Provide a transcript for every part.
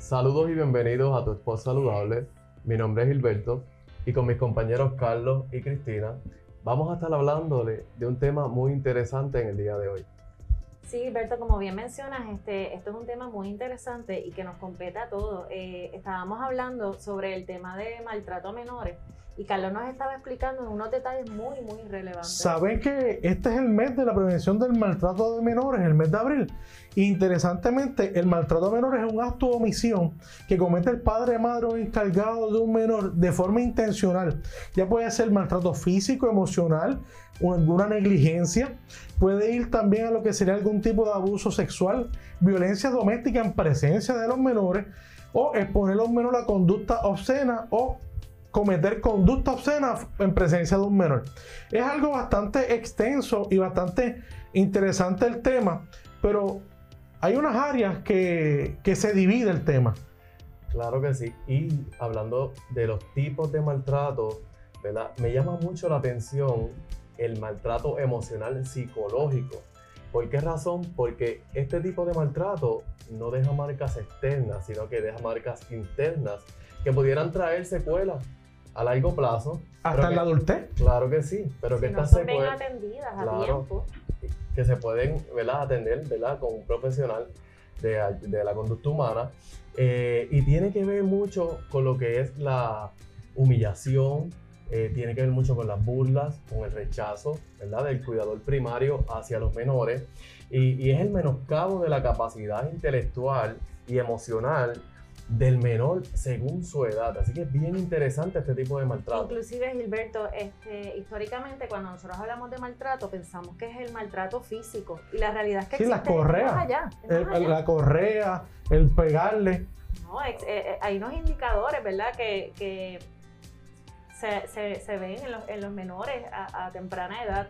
Saludos y bienvenidos a Tu Esposa Saludable. Mi nombre es Gilberto y con mis compañeros Carlos y Cristina vamos a estar hablándole de un tema muy interesante en el día de hoy. Sí, Gilberto, como bien mencionas, este, esto es un tema muy interesante y que nos compete a todos. Eh, estábamos hablando sobre el tema de maltrato a menores y Carlos nos estaba explicando unos detalles muy, muy relevantes. Saben que este es el mes de la prevención del maltrato de menores, el mes de abril. Interesantemente, el maltrato a menores es un acto de omisión que comete el padre, madre o encargado de un menor de forma intencional. Ya puede ser maltrato físico, emocional, o alguna negligencia. Puede ir también a lo que sería algún tipo de abuso sexual, violencia doméstica en presencia de los menores o exponer a un menor a conducta obscena o cometer conducta obscena en presencia de un menor. Es algo bastante extenso y bastante interesante el tema, pero hay unas áreas que, que se divide el tema. Claro que sí. Y hablando de los tipos de maltrato, ¿verdad? Me llama mucho la atención el maltrato emocional psicológico. ¿Por qué razón? Porque este tipo de maltrato no deja marcas externas, sino que deja marcas internas que pudieran traer secuelas a largo plazo. ¿Hasta en la adultez? Claro que sí, pero que no estas son bien secuelas atendidas a Claro. tiempo. que se pueden ¿verdad? atender ¿verdad? con un profesional de, de la conducta humana eh, y tiene que ver mucho con lo que es la humillación, eh, tiene que ver mucho con las burlas, con el rechazo ¿verdad? del cuidador primario hacia los menores y, y es el menoscabo de la capacidad intelectual y emocional del menor según su edad. Así que es bien interesante este tipo de maltrato. Inclusive, Gilberto, este, históricamente cuando nosotros hablamos de maltrato, pensamos que es el maltrato físico. Y la realidad es que Sí, las correas. más allá. El- la correa, el pegarle. No, eh, eh, hay unos indicadores, ¿verdad? Que, que se, se- se ven en los, en los menores a, a temprana edad.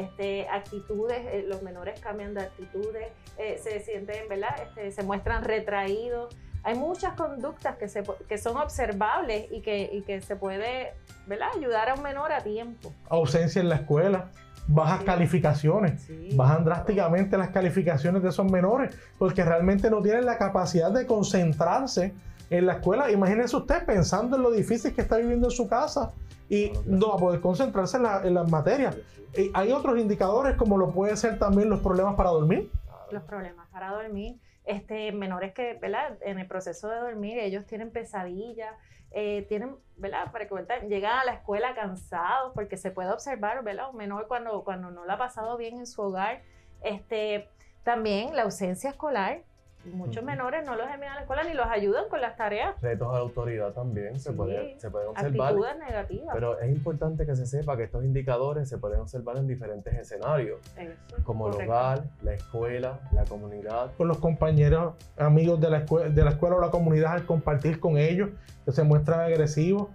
Este, actitudes, eh, los menores cambian de actitudes, eh, se sienten, ¿verdad? Este, se muestran retraídos. Hay muchas conductas que, se, que son observables y que, y que se puede, ¿verdad? Ayudar a un menor a tiempo. ausencia en la escuela, bajas Sí. calificaciones, Sí. bajan drásticamente las calificaciones de esos menores porque realmente no tienen la capacidad de concentrarse en la escuela. Imagínese usted pensando en lo difícil que está viviendo en su casa y no va a poder concentrarse en, la- en las materias. Y hay otros indicadores como lo puede ser también los problemas para dormir. los problemas para dormir. Este, menores que, ¿verdad? En el proceso de dormir, ellos tienen pesadillas, eh, tienen, ¿verdad? Para que cuenten, llegan a la escuela cansados, porque se puede observar, ¿verdad? Un menor cuando, cuando no lo ha pasado bien en su hogar. Este, también la ausencia escolar. Muchos menores no los envían a la escuela ni los ayudan con las tareas. Retos a la autoridad también se, Sí. puede, se pueden observar. Actitudes negativas. Pero es importante que se sepa que estos indicadores se pueden observar en diferentes escenarios, Eso, como el correcto. hogar, la escuela, la comunidad. Con los compañeros, amigos de la, escue- de la escuela o la comunidad al compartir con ellos, que se muestran agresivos.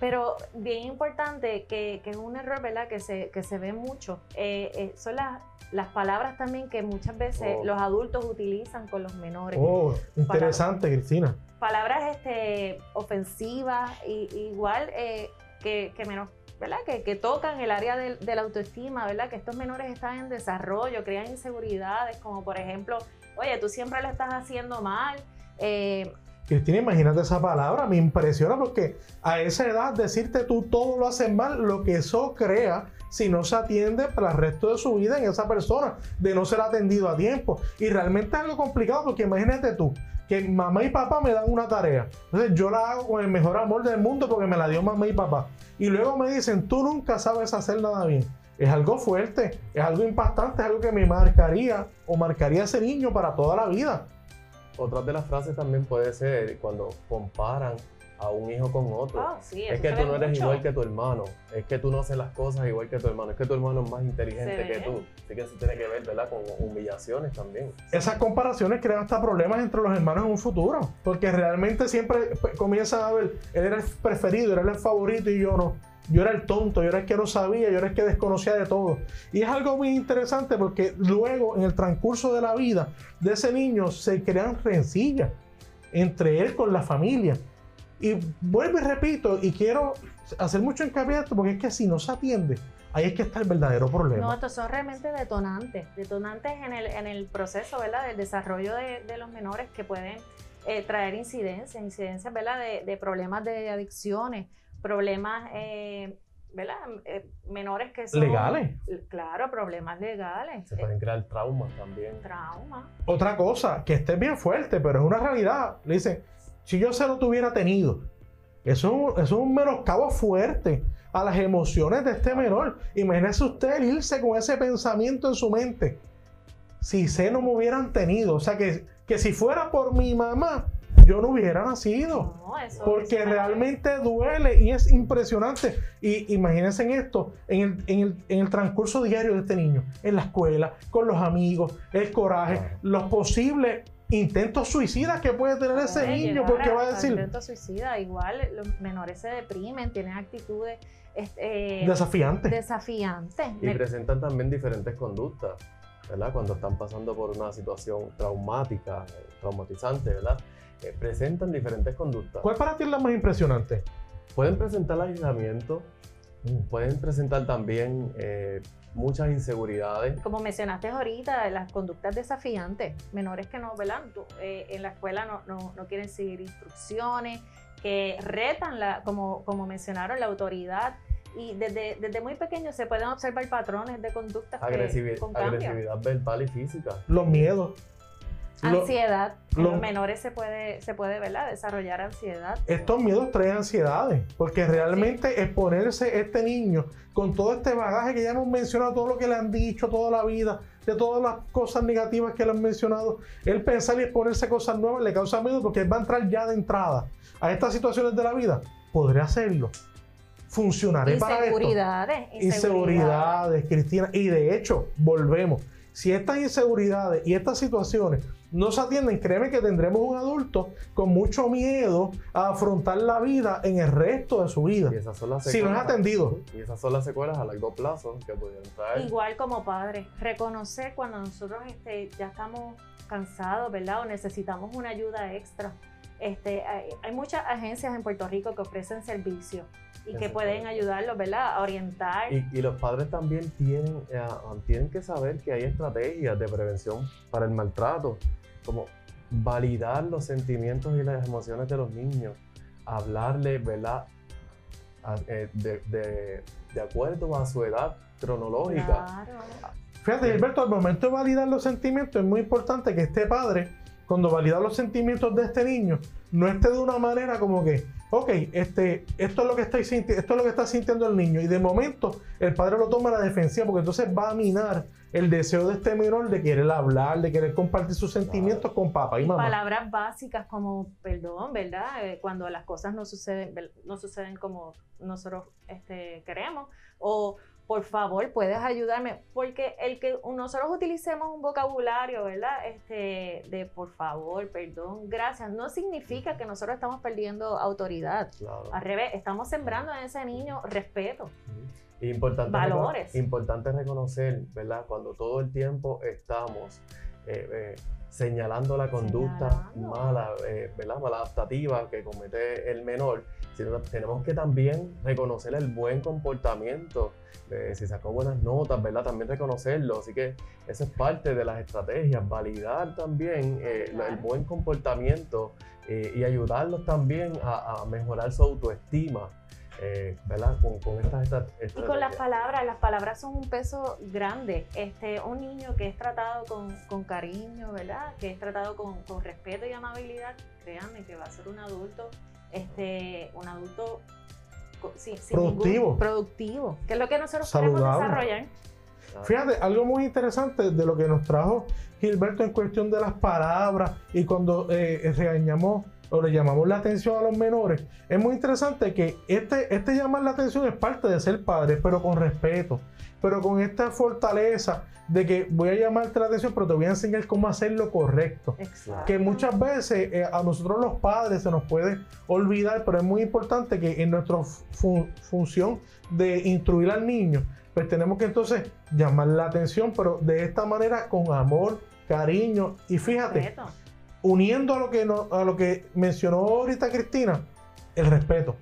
Pero bien importante, que, que es un error, ¿verdad? Que se, que se ve mucho. eh, eh, son las, las palabras también que muchas veces Oh. los adultos utilizan con los menores. Oh, interesante, Cristina. Palabras este, ofensivas, y, igual eh, que, que menos, ¿verdad? Que, que tocan el área del- de, la autoestima, ¿verdad? Que estos menores están en desarrollo, crean inseguridades, como por ejemplo, oye, tú siempre lo estás haciendo mal. eh, Cristina, imagínate esa palabra, me impresiona porque a esa edad decirte tú todo lo haces mal, lo que eso crea si no se atiende para el resto de su vida en esa persona, de no ser atendido a tiempo. Y realmente es algo complicado porque imagínate tú, que mamá y papá me dan una tarea. Entonces yo la hago con el mejor amor del mundo porque me la dio mamá y papá. Y luego me dicen, tú nunca sabes hacer nada bien. Es algo fuerte, es algo impactante, es algo que me marcaría o marcaría a ese niño para toda la vida. Otra de las frases también puede ser cuando comparan a un hijo con otro. ah, sí, es que tú no eres mucho. igual que tu hermano, es que tú no haces las cosas igual que tu hermano, es que tu hermano es más inteligente que tú. Así que eso tiene que ver, ¿verdad? Con humillaciones también. Esas comparaciones crean hasta problemas entre los hermanos en un futuro, porque realmente siempre pues, comienzan a ver, él era el preferido, él era el favorito y yo no. Yo era el tonto, yo era el que no sabía, yo era el que desconocía de todo. Y es algo muy interesante porque luego, en el transcurso de la vida de ese niño, se crean rencillas entre él con la familia. Y vuelvo y repito, y quiero hacer mucho hincapié en esto, porque es que si no se atiende, ahí es que está el verdadero problema. No, estos son realmente detonantes, detonantes en el, en el proceso, ¿verdad? Del desarrollo de, de los menores que pueden eh, traer incidencias, incidencias, ¿verdad? De, de problemas de adicciones, problemas, eh, ¿verdad? Eh, menores que son... Legales. Claro, problemas legales. Se pueden crear traumas también. Trauma. Otra cosa, que esté bien fuerte, pero es una realidad. Le dicen, si yo se lo tuviera tenido, eso, es un- eso es un menoscabo fuerte a las emociones de este menor. Imagínese usted el irse con ese pensamiento en su mente. Si se no me hubieran tenido, o sea, que, que si fuera por mi mamá, yo no hubiera nacido. No, eso Porque eso- realmente duele y es impresionante. Y imagínense en esto, en el, en, el, en el transcurso diario de este niño, en la escuela, con los amigos, el coraje, los posibles intentos suicidas que puede tener ese niño, porque va a decir intento suicida. Igual los menores se deprimen, tienen actitudes este, desafiante. desafiantes. Y Me- presentan también diferentes conductas, ¿verdad? Cuando están pasando por una situación traumática, eh, traumatizante, ¿verdad? Eh, presentan diferentes conductas. ¿Cuál para ti es la más impresionante? Pueden presentar aislamiento, pueden presentar también eh, muchas inseguridades. como mencionaste ahorita, las conductas desafiantes, menores que no, ¿verdad? Eh, en la escuela no, no, no quieren seguir instrucciones, que retan, la, como, como mencionaron, la autoridad. Y desde, desde muy pequeños se pueden observar patrones de conductas que, con agresividad verbal y física. Los miedos. Lo- Ansiedad. En los menores se puede, se puede ¿verdad? desarrollar ansiedad. estos miedos traen ansiedades, porque realmente exponerse este niño con todo este bagaje que ya hemos mencionado, todo lo que le han dicho toda la vida, de todas las cosas negativas que le han mencionado, él pensar y exponerse a cosas nuevas le causa miedo porque él va a entrar ya de entrada a estas situaciones de la vida. ¿Podré hacerlo? ¿Funcionaré para esto? Inseguridades. Inseguridades, Cristina. Y de hecho, volvemos. Si estas inseguridades y estas situaciones no se atienden, créeme que tendremos un adulto con mucho miedo a afrontar la vida en el resto de su vida. Y esas son las Si no es secuelas. atendido. Y esas son las secuelas a largo plazo que pudieran traer. Igual como padres, reconocer cuando nosotros este, ya estamos cansados, ¿verdad? O necesitamos una ayuda extra. Este, hay, hay muchas agencias en Puerto Rico que ofrecen servicios y que pueden ayudarlos, ¿verdad? A orientar. Y, y los padres también tienen, eh, tienen que saber que hay estrategias de prevención para el maltrato, como validar los sentimientos y las emociones de los niños, hablarle, ¿verdad? A- eh, de, de- de acuerdo a su edad cronológica. Claro. Fíjate, Gilberto, al momento de validar los sentimientos, es muy importante que este padre, cuando valida los sentimientos de este niño, no esté de una manera como que, ok, este, esto es lo que estoy sinti- esto es lo que está sintiendo el niño. Y de momento el padre lo toma a la defensiva, porque entonces va a minar el deseo de este menor de querer hablar, de querer compartir sus sentimientos con papá y Y mamá. palabras básicas como perdón, ¿verdad? Eh, cuando las cosas no suceden, no suceden como nosotros este, queremos. O por favor, puedes ayudarme. Porque el que nosotros utilicemos un vocabulario, ¿verdad? Este, de por favor, perdón, gracias, no significa que nosotros estamos perdiendo autoridad. Claro. Al revés, estamos sembrando en ese niño respeto. Importante, Valores. recono- importante reconocer, ¿verdad? Cuando todo el tiempo estamos eh, eh, señalando la conducta Señalando. mala, eh, ¿verdad? Maladaptativa que comete el menor, tenemos que también reconocer el buen comportamiento. si sacó buenas notas, ¿verdad? También reconocerlo. Así que eso es parte de las estrategias, validar también eh, el buen comportamiento eh, y ayudarlos también a, a mejorar su autoestima. eh, ¿verdad? Con, con estas estra- Y estrategias. con las palabras, las palabras son un peso grande. Este, un niño que es tratado con, con cariño, ¿verdad? Que es tratado con, con respeto y amabilidad, créanme que va a ser un adulto, este, un adulto sin- ningún- Productivo. productivo, que es lo que nosotros queremos Saludable. desarrollar. Claro. Fíjate, algo muy interesante de lo que nos trajo Gilberto en cuestión de las palabras y cuando eh, regañamos o le llamamos la atención a los menores, es muy interesante que este, este llamar la atención es parte de ser padre, pero con respeto, pero con esta fortaleza de que voy a llamarte la atención, pero te voy a enseñar cómo hacer lo correcto. Exacto. Que muchas veces eh, a nosotros los padres se nos puede olvidar, pero es muy importante que en nuestra fu- función de instruir al niño, pues tenemos que entonces llamar la atención, pero de esta manera con amor, cariño y fíjate, Respeto. uniendo a lo que no- a lo que mencionó ahorita Cristina, el respeto.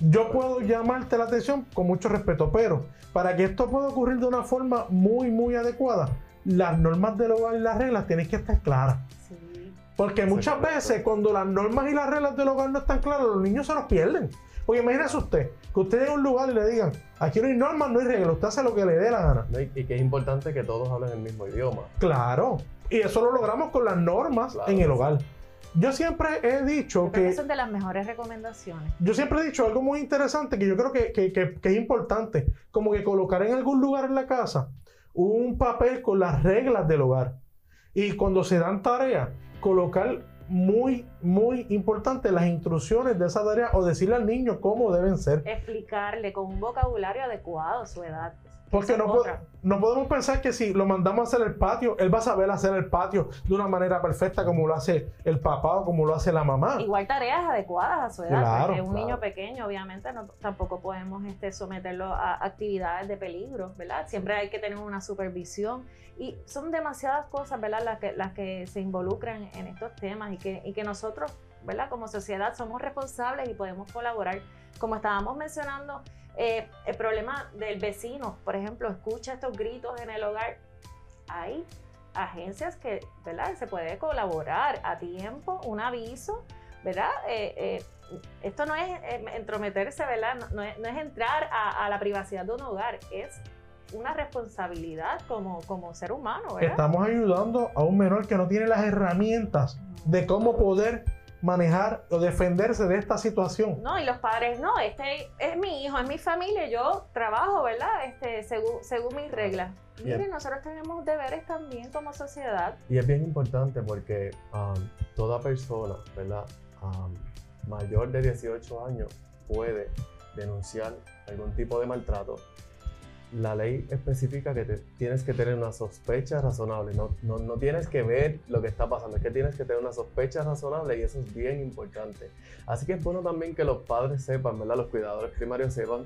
Yo puedo llamarte la atención con mucho respeto, pero para que esto pueda ocurrir de una forma muy, muy adecuada, las normas del hogar y las reglas tienen que estar claras. Sí. Porque muchas veces cuando las normas y las reglas del hogar no están claras, los niños se los pierden. Porque imagínese usted, que usted llegue a un lugar y le digan, aquí no hay normas, no hay reglas, usted hace lo que le dé la gana. Y, y que es importante que todos hablen el mismo idioma. Claro. Y eso lo logramos con las normas Claro en el sí. hogar. Yo siempre he dicho Yo creo que que son de las mejores recomendaciones. yo siempre he dicho algo muy interesante que yo creo que, que- que- que es importante, como que colocar en algún lugar en la casa un papel con las reglas del hogar. Y cuando se dan tareas, colocar muy, muy importante las instrucciones de esa tarea o decirle al niño cómo deben ser. Explicarle con un vocabulario adecuado a su edad. Porque no, po- no podemos pensar que si lo mandamos a hacer el patio, él va a saber hacer el patio de una manera perfecta como lo hace el papá o como lo hace la mamá. Igual tareas adecuadas a su edad, Claro, porque un claro. niño pequeño, obviamente, no, tampoco podemos este, someterlo a actividades de peligro, ¿verdad? Siempre hay que tener una supervisión. Y son demasiadas cosas, ¿verdad?, las que, las que se involucran en estos temas y que, y que nosotros, ¿verdad?, como sociedad somos responsables y podemos colaborar. Como estábamos mencionando, eh, el problema del vecino, por ejemplo, escucha estos gritos en el hogar. Hay agencias que, ¿verdad?, se puede colaborar a tiempo, un aviso, ¿verdad? Eh, eh, esto no es eh, entrometerse, ¿verdad? No, no es, no es entrar a, a la privacidad de un hogar, es una responsabilidad como, como ser humano, ¿verdad? Estamos ayudando a un menor que no tiene las herramientas de cómo poder manejar o defenderse de esta situación. No, y los padres, no, este es mi hijo, es mi familia, yo trabajo, ¿verdad? Este, según, según mis reglas. Bien. Miren, nosotros tenemos deberes también como sociedad. Y es bien importante porque um, toda persona, ¿verdad? Um, mayor de 18 años puede denunciar algún tipo de maltrato. La ley especifica que te- tienes que tener una sospecha razonable, no, no, no tienes que ver lo que está pasando, es que tienes que tener una sospecha razonable y eso es bien importante. Así que es bueno también que los padres sepan, ¿verdad? Los cuidadores primarios sepan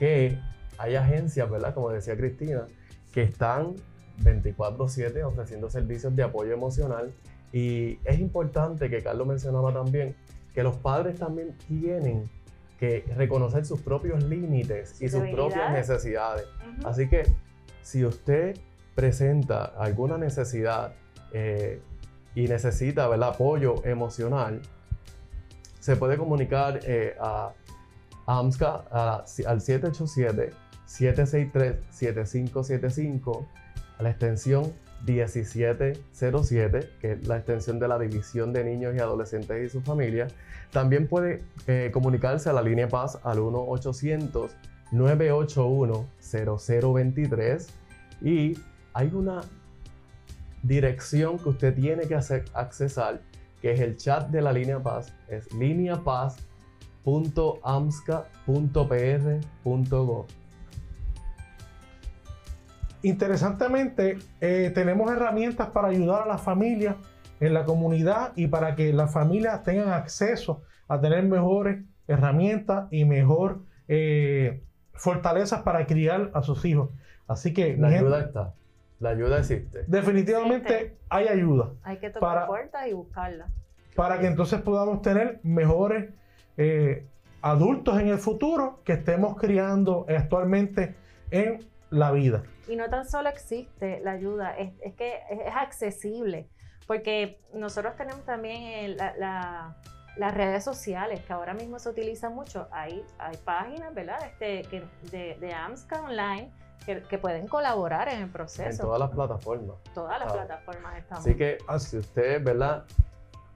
que hay agencias, ¿verdad? Como decía Cristina, que están 24/7 ofreciendo servicios de apoyo emocional y es importante que Carlos mencionaba también que los padres también tienen que reconocer sus propios límites y Sus propias necesidades. Así que si usted presenta alguna necesidad eh, y necesita apoyo emocional, se puede comunicar eh, a AMSCA a- al 787-763-7575 a la extensión 1707, que es la extensión de la División de Niños y Adolescentes y sus familias. También puede eh, comunicarse a la línea Paz al 1-800-981-0023 y hay una dirección que usted tiene que hacer, accesar, que es el chat de la línea Paz, es lineapaz.amsca.pr.gov. Interesantemente, eh, tenemos herramientas para ayudar a las familias en la comunidad y para que las familias tengan acceso a tener mejores herramientas y mejor eh, fortalezas para criar a sus hijos. Así que, La gente, ayuda está, la ayuda existe. definitivamente Existe. hay ayuda Hay que tocar para- puertas y buscarla. para que entonces podamos tener mejores eh, adultos en el futuro que estemos criando actualmente en la vida. Y no tan solo existe la ayuda, es, es que es, es accesible, porque nosotros tenemos también eh, la- la- las redes sociales, que ahora mismo se utilizan mucho. Hay, hay páginas, ¿verdad? Este, que, de, de AMSCA Online que, que pueden colaborar en el En proceso. todas las plataformas. Todas las Ah. plataformas estamos. Así que si usted, ¿verdad?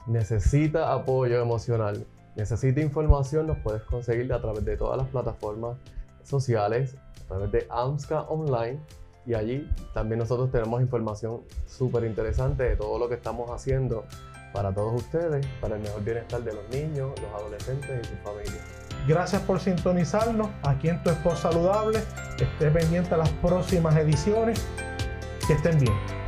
Necesita apoyo emocional, necesita información, nos puedes conseguir a través de todas las plataformas sociales, a través de AMSCA Online. Y allí también nosotros tenemos información súper interesante de todo lo que estamos haciendo para todos ustedes, para el mejor bienestar de los niños, los adolescentes y sus familias. Gracias por sintonizarnos aquí en Tu Esposa Saludable. Esté pendiente a las próximas ediciones. Que estén bien.